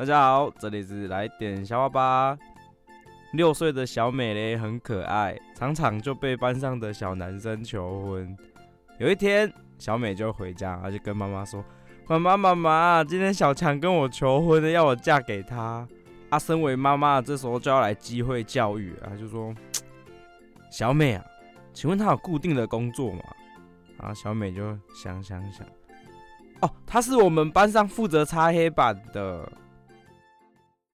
大家好，这里是来点小话吧。六岁的小美嘞很可爱，常常就被班上的小男生求婚。有一天，小美就回家，她就跟妈妈说：“妈妈，妈妈，今天小强跟我求婚了，要我嫁给他。”啊，身为妈妈，这时候就要来机会教育啊，就说：“小美啊，请问他有固定的工作吗？”啊，小美就想想想，哦，他是我们班上负责擦黑板的。